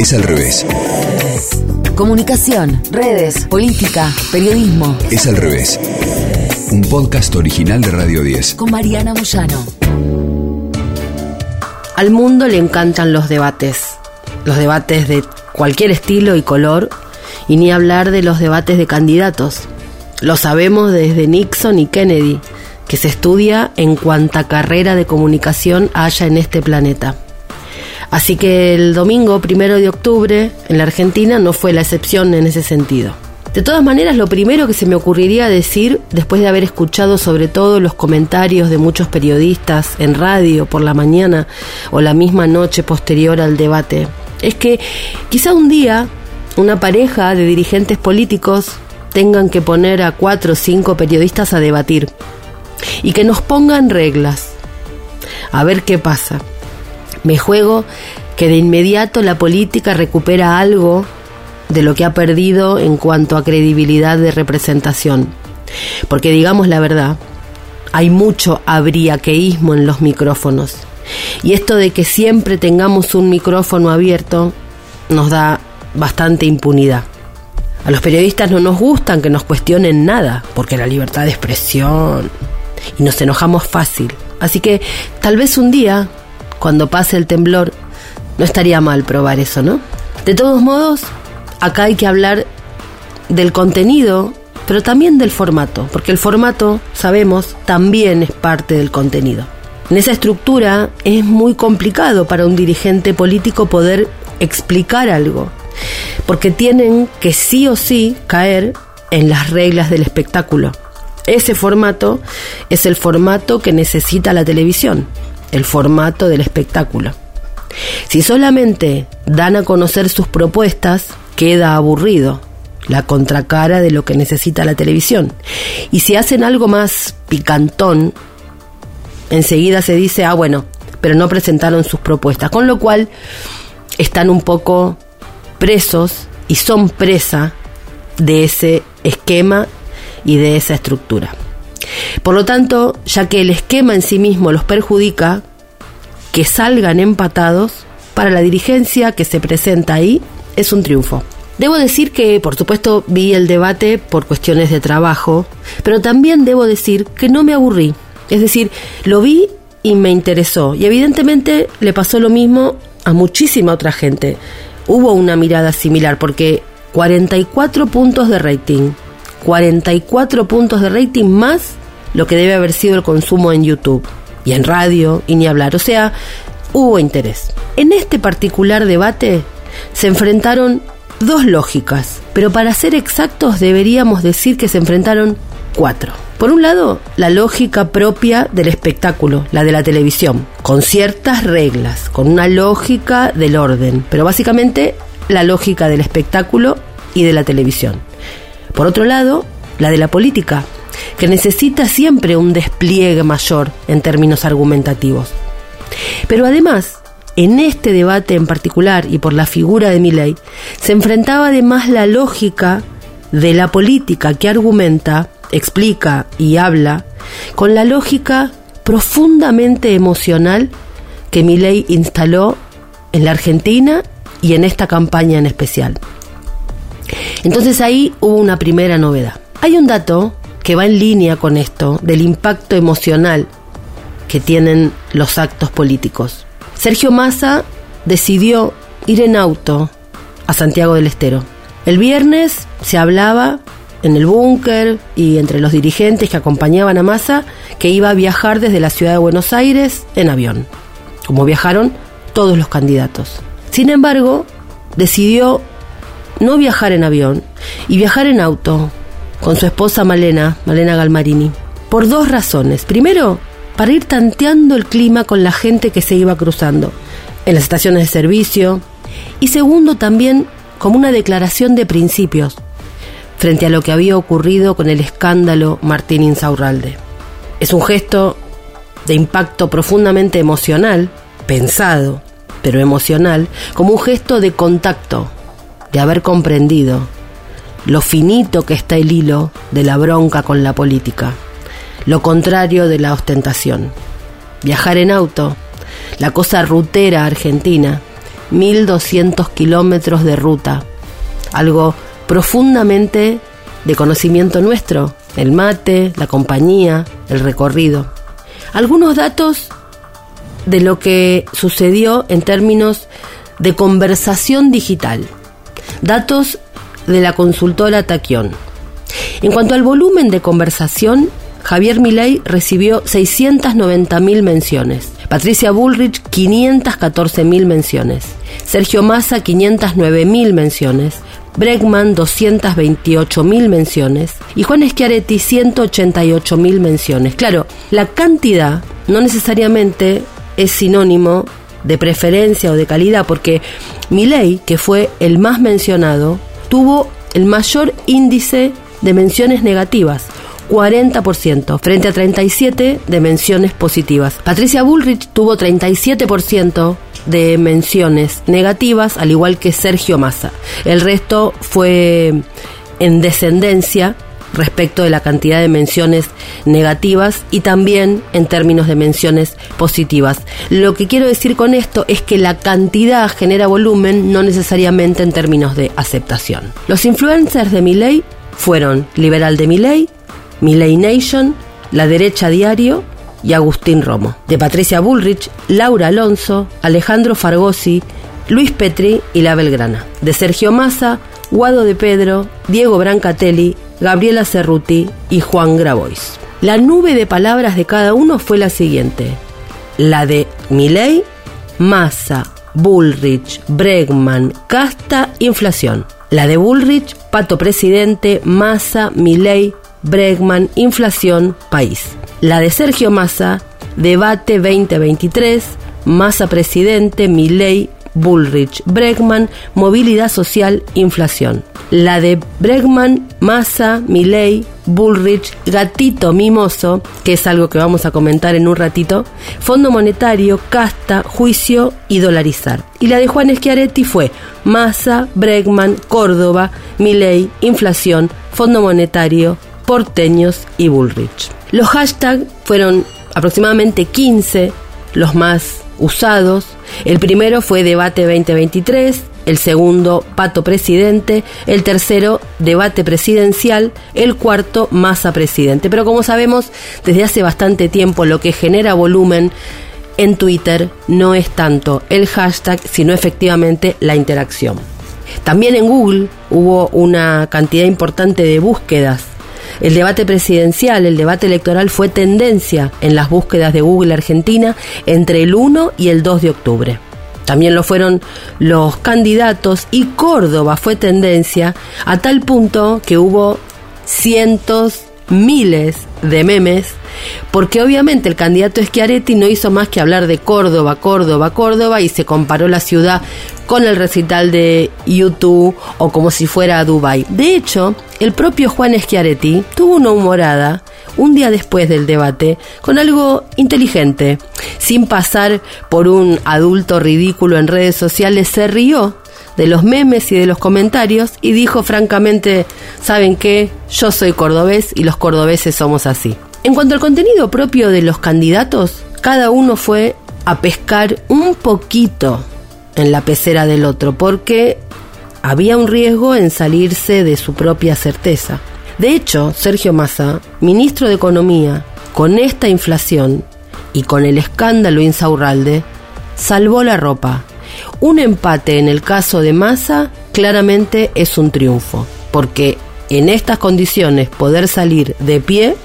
Es al revés. Comunicación, redes, política, periodismo. Es al revés. Un podcast original de Radio 10. Con Mariana Moyano. Al mundo le encantan los debates. Los debates de cualquier estilo y color. Y ni hablar de los debates de candidatos. Lo sabemos desde Nixon y Kennedy, que se estudia en cuanta carrera de comunicación haya en este planeta. Así que el domingo primero de octubre en la Argentina no fue la excepción en ese sentido. De todas maneras, lo primero que se me ocurriría decir, después de haber escuchado sobre todo los comentarios de muchos periodistas en radio por la mañana o la misma noche posterior al debate, es que quizá un día una pareja de dirigentes políticos tengan que poner a cuatro o cinco periodistas a debatir y que nos pongan reglas. A ver qué pasa. Me juego que de inmediato la política recupera algo de lo que ha perdido en cuanto a credibilidad de representación. Porque digamos la verdad, hay mucho abriaqueísmo en los micrófonos. Y esto de que siempre tengamos un micrófono abierto nos da bastante impunidad. A los periodistas no nos gustan que nos cuestionen nada, porque la libertad de expresión y nos enojamos fácil. Así que tal vez un día cuando pase el temblor, no estaría mal probar eso, ¿no? De todos modos, acá hay que hablar del contenido, pero también del formato, porque el formato, sabemos, también es parte del contenido. En esa estructura es muy complicado para un dirigente político poder explicar algo, porque tienen que sí o sí caer en las reglas del espectáculo. Ese formato es el formato que necesita la televisión el formato del espectáculo. Si solamente dan a conocer sus propuestas, queda aburrido, la contracara de lo que necesita la televisión. Y si hacen algo más picantón, enseguida se dice, ah, bueno, pero no presentaron sus propuestas, con lo cual están un poco presos y son presa de ese esquema y de esa estructura. Por lo tanto, ya que el esquema en sí mismo los perjudica, que salgan empatados, para la dirigencia que se presenta ahí es un triunfo. Debo decir que, por supuesto, vi el debate por cuestiones de trabajo, pero también debo decir que no me aburrí. Es decir, lo vi y me interesó. Y evidentemente le pasó lo mismo a muchísima otra gente. Hubo una mirada similar porque 44 puntos de rating. 44 puntos de rating más lo que debe haber sido el consumo en YouTube y en radio y ni hablar. O sea, hubo interés. En este particular debate se enfrentaron dos lógicas, pero para ser exactos deberíamos decir que se enfrentaron cuatro. Por un lado, la lógica propia del espectáculo, la de la televisión, con ciertas reglas, con una lógica del orden, pero básicamente la lógica del espectáculo y de la televisión. Por otro lado, la de la política, que necesita siempre un despliegue mayor en términos argumentativos. Pero además, en este debate en particular y por la figura de Milley, se enfrentaba además la lógica de la política que argumenta, explica y habla con la lógica profundamente emocional que Milley instaló en la Argentina y en esta campaña en especial. Entonces ahí hubo una primera novedad. Hay un dato que va en línea con esto, del impacto emocional que tienen los actos políticos. Sergio Massa decidió ir en auto a Santiago del Estero. El viernes se hablaba en el búnker y entre los dirigentes que acompañaban a Massa que iba a viajar desde la ciudad de Buenos Aires en avión, como viajaron todos los candidatos. Sin embargo, decidió no viajar en avión y viajar en auto con su esposa Malena, Malena Galmarini, por dos razones. Primero, para ir tanteando el clima con la gente que se iba cruzando en las estaciones de servicio. Y segundo, también como una declaración de principios frente a lo que había ocurrido con el escándalo Martín Insaurralde. Es un gesto de impacto profundamente emocional, pensado, pero emocional, como un gesto de contacto, de haber comprendido lo finito que está el hilo de la bronca con la política, lo contrario de la ostentación. Viajar en auto, la cosa rutera argentina, 1.200 kilómetros de ruta, algo profundamente de conocimiento nuestro, el mate, la compañía, el recorrido. Algunos datos de lo que sucedió en términos de conversación digital. Datos de la consultora Taquión. En cuanto al volumen de conversación, Javier Milei recibió 690.000 menciones, Patricia Bullrich 514.000 menciones, Sergio Massa 509.000 menciones, Bregman 228.000 menciones y Juan Schiaretti 188.000 menciones. Claro, la cantidad no necesariamente es sinónimo de preferencia o de calidad, porque Milei, que fue el más mencionado, tuvo el mayor índice de menciones negativas, 40%, frente a 37 de menciones positivas. Patricia Bullrich tuvo 37% de menciones negativas, al igual que Sergio Massa. El resto fue en descendencia respecto de la cantidad de menciones negativas y también en términos de menciones positivas. Lo que quiero decir con esto es que la cantidad genera volumen, no necesariamente en términos de aceptación. Los influencers de Miley fueron Liberal de Miley, Miley Nation, La Derecha Diario y Agustín Romo. De Patricia Bullrich, Laura Alonso, Alejandro Fargosi, Luis Petri y La Belgrana. De Sergio Massa, Guado de Pedro, Diego Brancatelli, Gabriela Cerruti y Juan Grabois. La nube de palabras de cada uno fue la siguiente. La de Miley, Massa, Bullrich, Bregman, Casta, inflación. La de Bullrich, Pato Presidente, Massa, Milei, Bregman, inflación, país. La de Sergio Massa, debate 2023, Massa Presidente, Milei, Bullrich, Bregman, movilidad social, inflación. La de Bregman, Massa, Milley, Bullrich, Gatito Mimoso, que es algo que vamos a comentar en un ratito, Fondo Monetario, Casta, Juicio y Dolarizar. Y la de Juan Schiaretti fue Massa, Bregman, Córdoba, Milley, Inflación, Fondo Monetario, Porteños y Bullrich. Los hashtags fueron aproximadamente 15 los más usados. El primero fue Debate 2023, el segundo Pato Presidente, el tercero Debate Presidencial, el cuarto Masa Presidente. Pero como sabemos, desde hace bastante tiempo lo que genera volumen en Twitter no es tanto el hashtag, sino efectivamente la interacción. También en Google hubo una cantidad importante de búsquedas el debate presidencial, el debate electoral fue tendencia en las búsquedas de Google Argentina entre el 1 y el 2 de octubre. También lo fueron los candidatos y Córdoba fue tendencia a tal punto que hubo cientos, miles de memes, porque obviamente el candidato Schiaretti no hizo más que hablar de Córdoba, Córdoba, Córdoba y se comparó la ciudad con el recital de YouTube o como si fuera Dubai. De hecho, el propio Juan Schiaretti tuvo una humorada un día después del debate con algo inteligente. Sin pasar por un adulto ridículo en redes sociales, se rió de los memes y de los comentarios y dijo francamente, ¿saben qué? Yo soy cordobés y los cordobeses somos así. En cuanto al contenido propio de los candidatos, cada uno fue a pescar un poquito en la pecera del otro, porque había un riesgo en salirse de su propia certeza. De hecho, Sergio Massa, ministro de Economía, con esta inflación y con el escándalo Insaurralde, salvó la ropa. Un empate en el caso de Massa claramente es un triunfo, porque en estas condiciones poder salir de pie,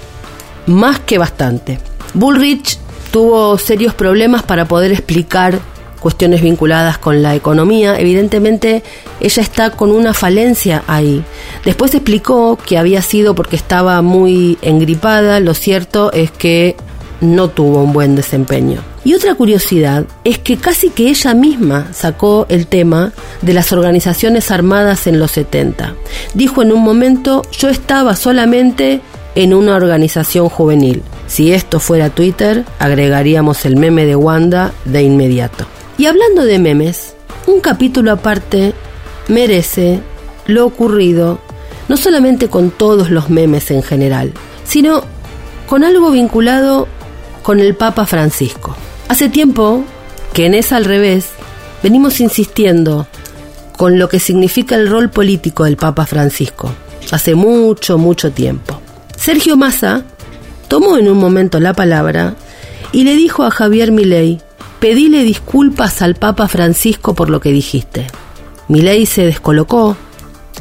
más que bastante. Bullrich tuvo serios problemas para poder explicar cuestiones vinculadas con la economía, evidentemente ella está con una falencia ahí. Después explicó que había sido porque estaba muy engripada, lo cierto es que no tuvo un buen desempeño. Y otra curiosidad es que casi que ella misma sacó el tema de las organizaciones armadas en los 70. Dijo en un momento, yo estaba solamente en una organización juvenil. Si esto fuera Twitter, agregaríamos el meme de Wanda de inmediato. Y hablando de memes, un capítulo aparte merece lo ocurrido no solamente con todos los memes en general, sino con algo vinculado con el Papa Francisco. Hace tiempo que en Es al revés venimos insistiendo con lo que significa el rol político del Papa Francisco, hace mucho, mucho tiempo. Sergio Massa tomó en un momento la palabra y le dijo a Javier Milei, pedile disculpas al Papa Francisco por lo que dijiste. Milei se descolocó,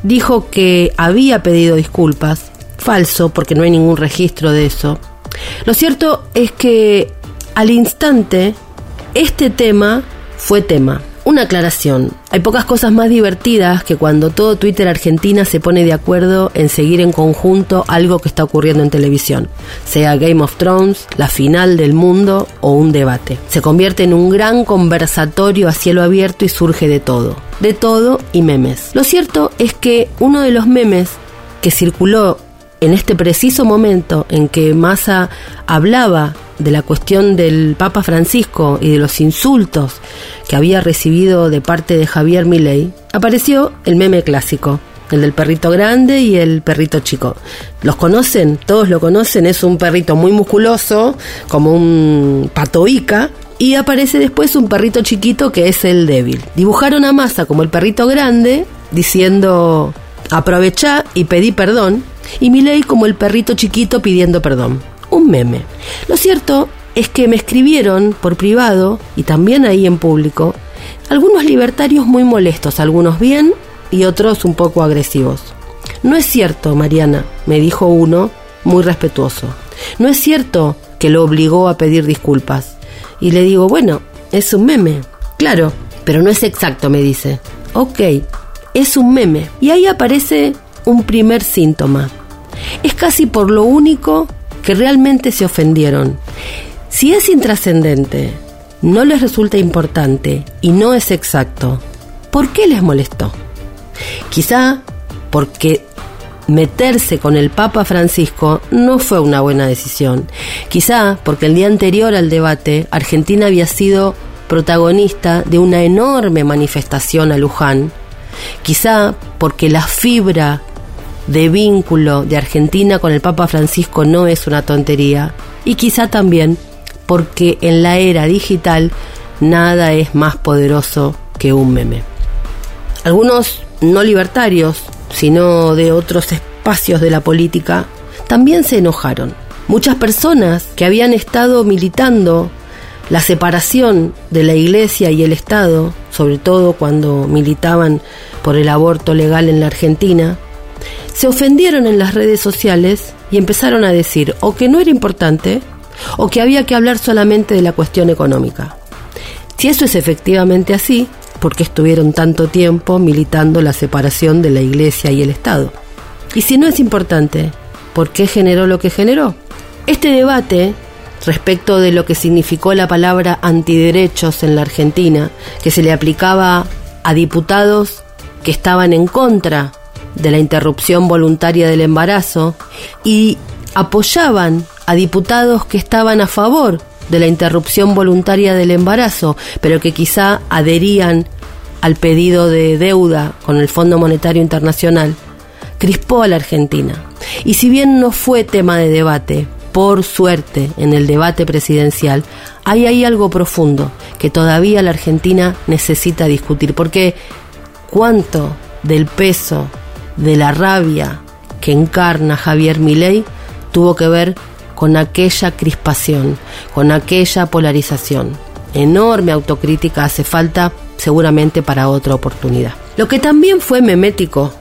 dijo que había pedido disculpas, falso porque no hay ningún registro de eso. Lo cierto es que al instante este tema fue tema. Una aclaración. Hay pocas cosas más divertidas que cuando todo Twitter Argentina se pone de acuerdo en seguir en conjunto algo que está ocurriendo en televisión, sea Game of Thrones, la final del mundo o un debate. Se convierte en un gran conversatorio a cielo abierto y surge de todo. De todo y memes. Lo cierto es que uno de los memes que circuló en este preciso momento en que Massa hablaba de la cuestión del Papa Francisco y de los insultos que había recibido de parte de Javier Milei, apareció el meme clásico, el del perrito grande y el perrito chico. ¿Los conocen? Todos lo conocen, es un perrito muy musculoso, como un patoica, y aparece después un perrito chiquito que es el débil. Dibujaron a Massa como el perrito grande, diciendo aprovechá y pedí perdón, y Milei como el perrito chiquito pidiendo perdón un meme. Lo cierto es que me escribieron por privado y también ahí en público algunos libertarios muy molestos, algunos bien y otros un poco agresivos. No es cierto, Mariana, me dijo uno muy respetuoso. No es cierto que lo obligó a pedir disculpas. Y le digo, bueno, es un meme. Claro, pero no es exacto, me dice. Ok, es un meme. Y ahí aparece un primer síntoma. Es casi por lo único que realmente se ofendieron. Si es intrascendente, no les resulta importante y no es exacto, ¿por qué les molestó? Quizá porque meterse con el Papa Francisco no fue una buena decisión. Quizá porque el día anterior al debate Argentina había sido protagonista de una enorme manifestación a Luján. Quizá porque la fibra de vínculo de Argentina con el Papa Francisco no es una tontería y quizá también porque en la era digital nada es más poderoso que un meme. Algunos no libertarios, sino de otros espacios de la política, también se enojaron. Muchas personas que habían estado militando la separación de la Iglesia y el Estado, sobre todo cuando militaban por el aborto legal en la Argentina, se ofendieron en las redes sociales y empezaron a decir o que no era importante o que había que hablar solamente de la cuestión económica. Si eso es efectivamente así, ¿por qué estuvieron tanto tiempo militando la separación de la Iglesia y el Estado? Y si no es importante, ¿por qué generó lo que generó? Este debate respecto de lo que significó la palabra antiderechos en la Argentina, que se le aplicaba a diputados que estaban en contra de la interrupción voluntaria del embarazo y apoyaban a diputados que estaban a favor de la interrupción voluntaria del embarazo, pero que quizá adherían al pedido de deuda con el Fondo Monetario Internacional, crispó a la Argentina. Y si bien no fue tema de debate, por suerte, en el debate presidencial, hay ahí algo profundo que todavía la Argentina necesita discutir, porque cuánto del peso de la rabia que encarna Javier Milei tuvo que ver con aquella crispación, con aquella polarización. Enorme autocrítica hace falta seguramente para otra oportunidad. Lo que también fue memético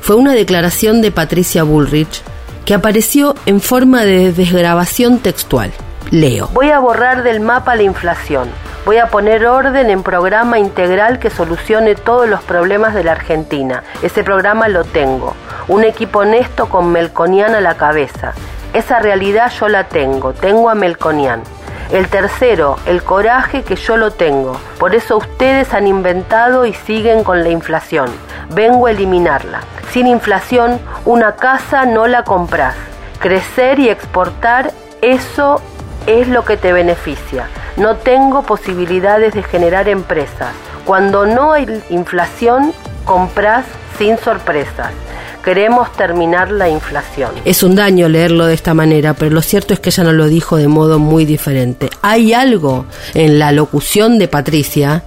fue una declaración de Patricia Bullrich que apareció en forma de desgrabación textual. Leo. Voy a borrar del mapa la inflación Voy a poner orden en programa integral que solucione todos los problemas de la Argentina. Ese programa lo tengo. Un equipo honesto con Melconian a la cabeza. Esa realidad yo la tengo. Tengo a Melconian. El tercero, el coraje que yo lo tengo. Por eso ustedes han inventado y siguen con la inflación. Vengo a eliminarla. Sin inflación, una casa no la compras. Crecer y exportar, eso es lo que te beneficia. No tengo posibilidades de generar empresas. Cuando no hay inflación, compras sin sorpresas. Queremos terminar la inflación. Es un daño leerlo de esta manera, pero lo cierto es que ella no lo dijo de modo muy diferente. Hay algo en la locución de Patricia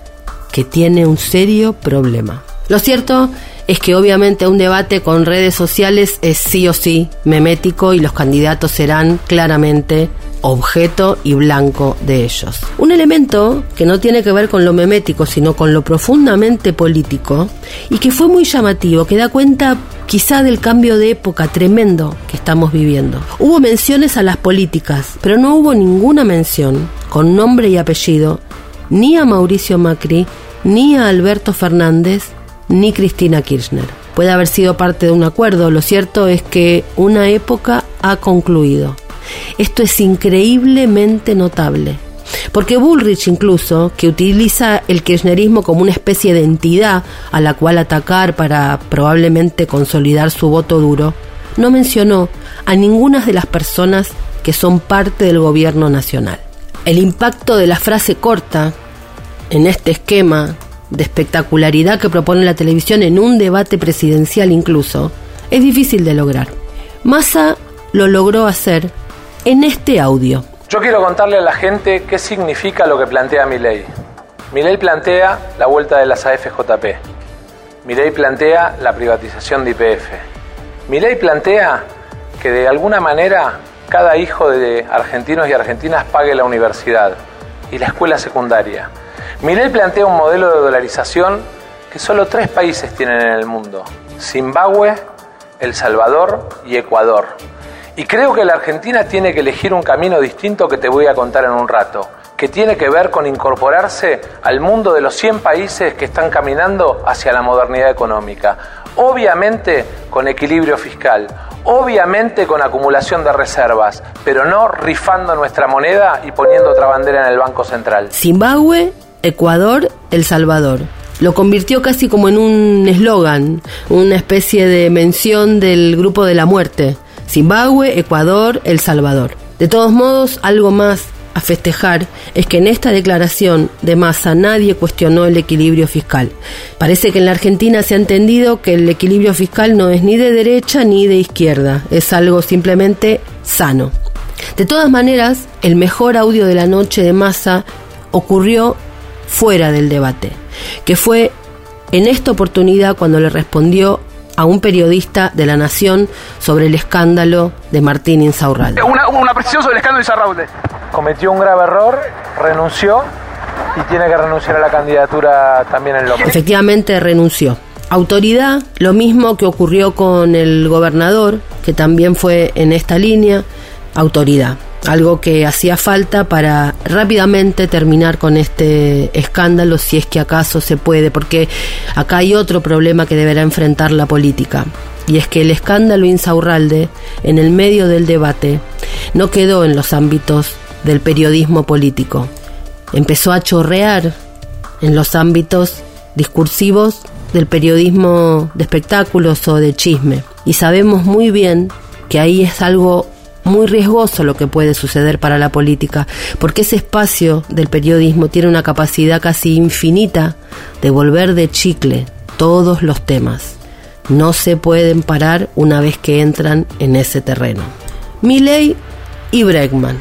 que tiene un serio problema. Lo cierto es que obviamente un debate con redes sociales es sí o sí memético y los candidatos serán claramente objeto y blanco de ellos. Un elemento que no tiene que ver con lo memético, sino con lo profundamente político y que fue muy llamativo, que da cuenta quizá del cambio de época tremendo que estamos viviendo. Hubo menciones a las políticas, pero no hubo ninguna mención con nombre y apellido ni a Mauricio Macri, ni a Alberto Fernández, ni Cristina Kirchner. Puede haber sido parte de un acuerdo, lo cierto es que una época ha concluido. Esto es increíblemente notable. Porque Bullrich incluso, que utiliza el kirchnerismo como una especie de entidad a la cual atacar para probablemente consolidar su voto duro, no mencionó a ninguna de las personas que son parte del gobierno nacional. El impacto de la frase corta en este esquema de espectacularidad que propone la televisión en un debate presidencial incluso, es difícil de lograr. Massa lo logró hacer en este audio. Yo quiero contarle a la gente qué significa lo que plantea mi ley. Mi ley plantea la vuelta de las AFJP. Mi ley plantea la privatización de IPF. Mi ley plantea que de alguna manera cada hijo de argentinos y argentinas pague la universidad y la escuela secundaria Milei plantea un modelo de dolarización que solo tres países tienen en el mundo, Zimbabue, El Salvador y Ecuador. Y creo que la Argentina tiene que elegir un camino distinto que te voy a contar en un rato, que tiene que ver con incorporarse al mundo de los 100 países que están caminando hacia la modernidad económica. Obviamente con equilibrio fiscal, obviamente con acumulación de reservas, pero no rifando nuestra moneda y poniendo otra bandera en el Banco Central. Zimbabue Ecuador, El Salvador. Lo convirtió casi como en un eslogan, una especie de mención del grupo de la muerte. Zimbabue, Ecuador, El Salvador. De todos modos, algo más a festejar es que en esta declaración de masa nadie cuestionó el equilibrio fiscal. Parece que en la Argentina se ha entendido que el equilibrio fiscal no es ni de derecha ni de izquierda, es algo simplemente sano. De todas maneras, el mejor audio de la noche de masa ocurrió fuera del debate, que fue en esta oportunidad cuando le respondió a un periodista de La Nación sobre el escándalo de Martín Insaurralde. Una, una precisión sobre el escándalo de Insaurralde. Cometió un grave error, renunció y tiene que renunciar a la candidatura también en López. Efectivamente renunció. Autoridad, lo mismo que ocurrió con el gobernador, que también fue en esta línea, autoridad algo que hacía falta para rápidamente terminar con este escándalo, si es que acaso se puede, porque acá hay otro problema que deberá enfrentar la política, y es que el escándalo Insaurralde, en el medio del debate, no quedó en los ámbitos del periodismo político, empezó a chorrear en los ámbitos discursivos del periodismo de espectáculos o de chisme. Y sabemos muy bien que ahí es algo muy riesgoso lo que puede suceder para la política, porque ese espacio del periodismo tiene una capacidad casi infinita de volver de chicle todos los temas. No se pueden parar una vez que entran en ese terreno. Milley y Bregman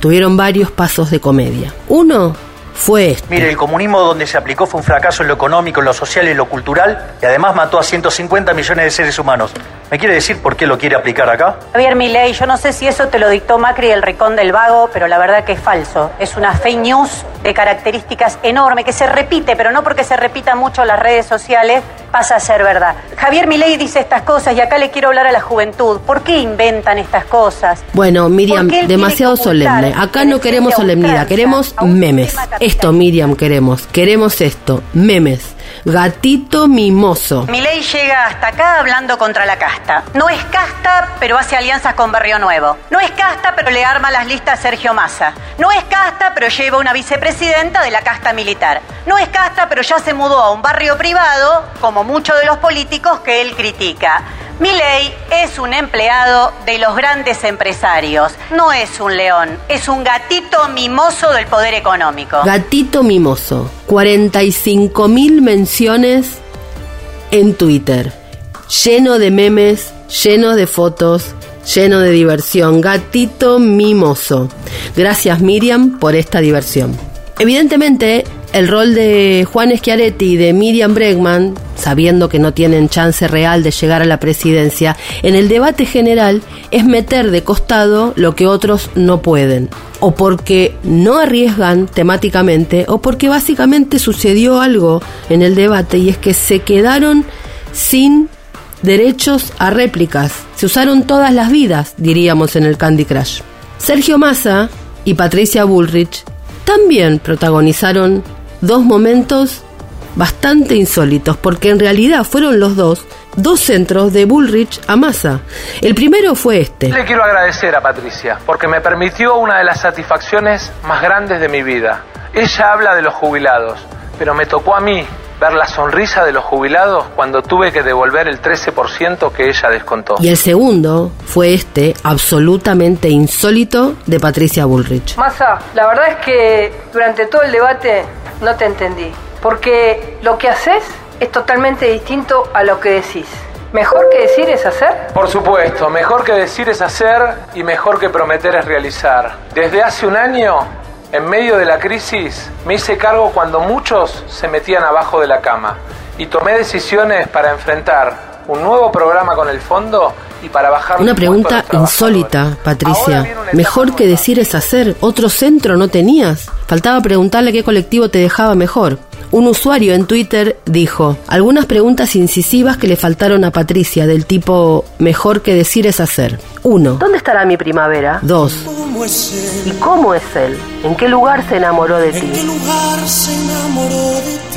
tuvieron varios pasos de comedia. Uno fue este. Mire, el comunismo donde se aplicó fue un fracaso en lo económico, en lo social y en lo cultural, y además mató a 150 millones de seres humanos. ¿Me quiere decir por qué lo quiere aplicar acá? Javier Milei, yo no sé si eso te lo dictó Macri el Ricón del Vago, pero la verdad que es falso. Es una fake news de características enormes que se repite, pero no porque se repita mucho en las redes sociales pasa a ser verdad. Javier Milei dice estas cosas y acá le quiero hablar a la juventud. ¿Por qué inventan estas cosas? Bueno, Miriam, demasiado solemne. Acá no queremos solemnidad, queremos memes. Esto, Miriam, queremos. Queremos esto, memes. Gatito mimoso. Milei llega hasta acá hablando contra la casta. No es casta, pero hace alianzas con Barrio Nuevo. No es casta, pero le arma las listas a Sergio Massa. No es casta, pero lleva una vicepresidenta de la casta militar. No es casta, pero ya se mudó a un barrio privado, como muchos de los políticos que él critica. Milei es un empleado de los grandes empresarios. No es un león, es un gatito mimoso del poder económico. Gatito mimoso. 45 mil menciones en Twitter. Lleno de memes, lleno de fotos, lleno de diversión. Gatito mimoso. Gracias Miriam por esta diversión. Evidentemente, el rol de Juan Schiaretti y de Miriam Bregman, sabiendo que no tienen chance real de llegar a la presidencia, en el debate general es meter de costado lo que otros no pueden, o porque no arriesgan temáticamente, o porque básicamente sucedió algo en el debate y es que se quedaron sin derechos a réplicas. Se usaron todas las vidas, diríamos en el Candy Crush. Sergio Massa y Patricia Bullrich también protagonizaron dos momentos bastante insólitos, porque en realidad fueron los dos dos centros de Bullrich a Massa. El primero fue este. Le quiero agradecer a Patricia, porque me permitió una de las satisfacciones más grandes de mi vida. Ella habla de los jubilados, pero me tocó a mí ver la sonrisa de los jubilados cuando tuve que devolver el 13% que ella descontó. Y el segundo fue este, absolutamente insólito, de Patricia Bullrich. Massa, la verdad es que durante todo el debate no te entendí, porque lo que haces es totalmente distinto a lo que decís. ¿Mejor que decir es hacer? Por supuesto, mejor que decir es hacer y mejor que prometer es realizar. Desde hace un año en medio de la crisis me hice cargo cuando muchos se metían abajo de la cama y tomé decisiones para enfrentar un nuevo programa con el fondo y para bajar Una pregunta insólita, Patricia. Mejor que decir es hacer. ¿Otro centro no tenías? Faltaba preguntarle qué colectivo te dejaba mejor. Un usuario en Twitter dijo, algunas preguntas incisivas que le faltaron a Patricia, del tipo, mejor que decir es hacer. Uno. ¿Dónde estará mi primavera? Dos. ¿Y cómo es él? ¿En qué lugar se enamoró de ti?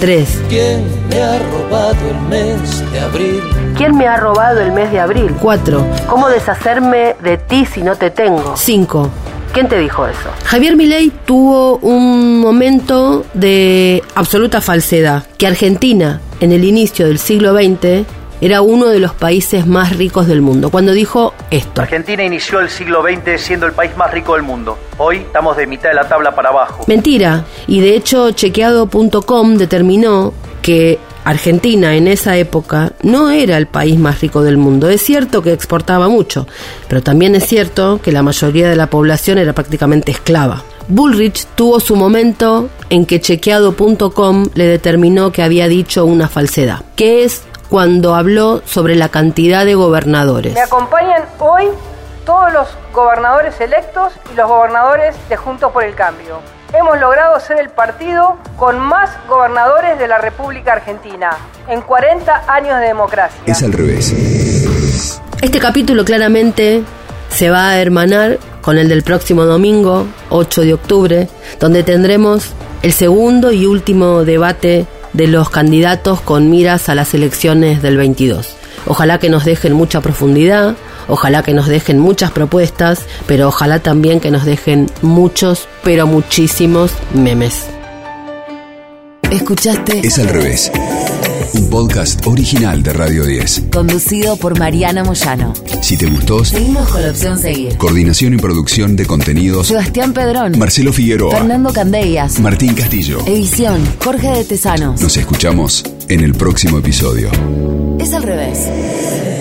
Tres. ¿Quién me ha robado el mes de abril? ¿Quién me ha robado el mes de abril? Cuatro. ¿Cómo deshacerme de ti si no te tengo? Cinco. ¿Quién te dijo eso? Javier Milei tuvo un momento de absoluta falsedad, que Argentina, en el inicio del siglo XX, era uno de los países más ricos del mundo, cuando dijo esto. Argentina inició el siglo XX siendo el país más rico del mundo. Hoy estamos de mitad de la tabla para abajo. Mentira, y de hecho chequeado.com determinó que Argentina en esa época no era el país más rico del mundo. Es cierto que exportaba mucho, pero también es cierto que la mayoría de la población era prácticamente esclava. Bullrich tuvo su momento en que chequeado.com le determinó que había dicho una falsedad, que es cuando habló sobre la cantidad de gobernadores. Me acompañan hoy todos los gobernadores electos y los gobernadores de Juntos por el Cambio. Hemos logrado ser el partido con más gobernadores de la República Argentina en 40 años de democracia. Es al revés. Este capítulo claramente se va a hermanar con el del próximo domingo, 8 de octubre, donde tendremos el segundo y último debate de los candidatos con miras a las elecciones del 22. Ojalá que nos dejen mucha profundidad, ojalá que nos dejen muchas propuestas, pero ojalá también que nos dejen muchos, pero muchísimos memes. Escuchaste Es al revés. Un podcast original de Radio 10. conducido por Mariana Moyano. Si te gustó, Seguimos con la opción seguir. coordinación y producción de contenidos, Sebastián Pedrón. Marcelo Figueroa, Fernando Candellas. Martín Castillo. Edición Jorge de Tesanos. Nos escuchamos en el próximo episodio. Es al revés.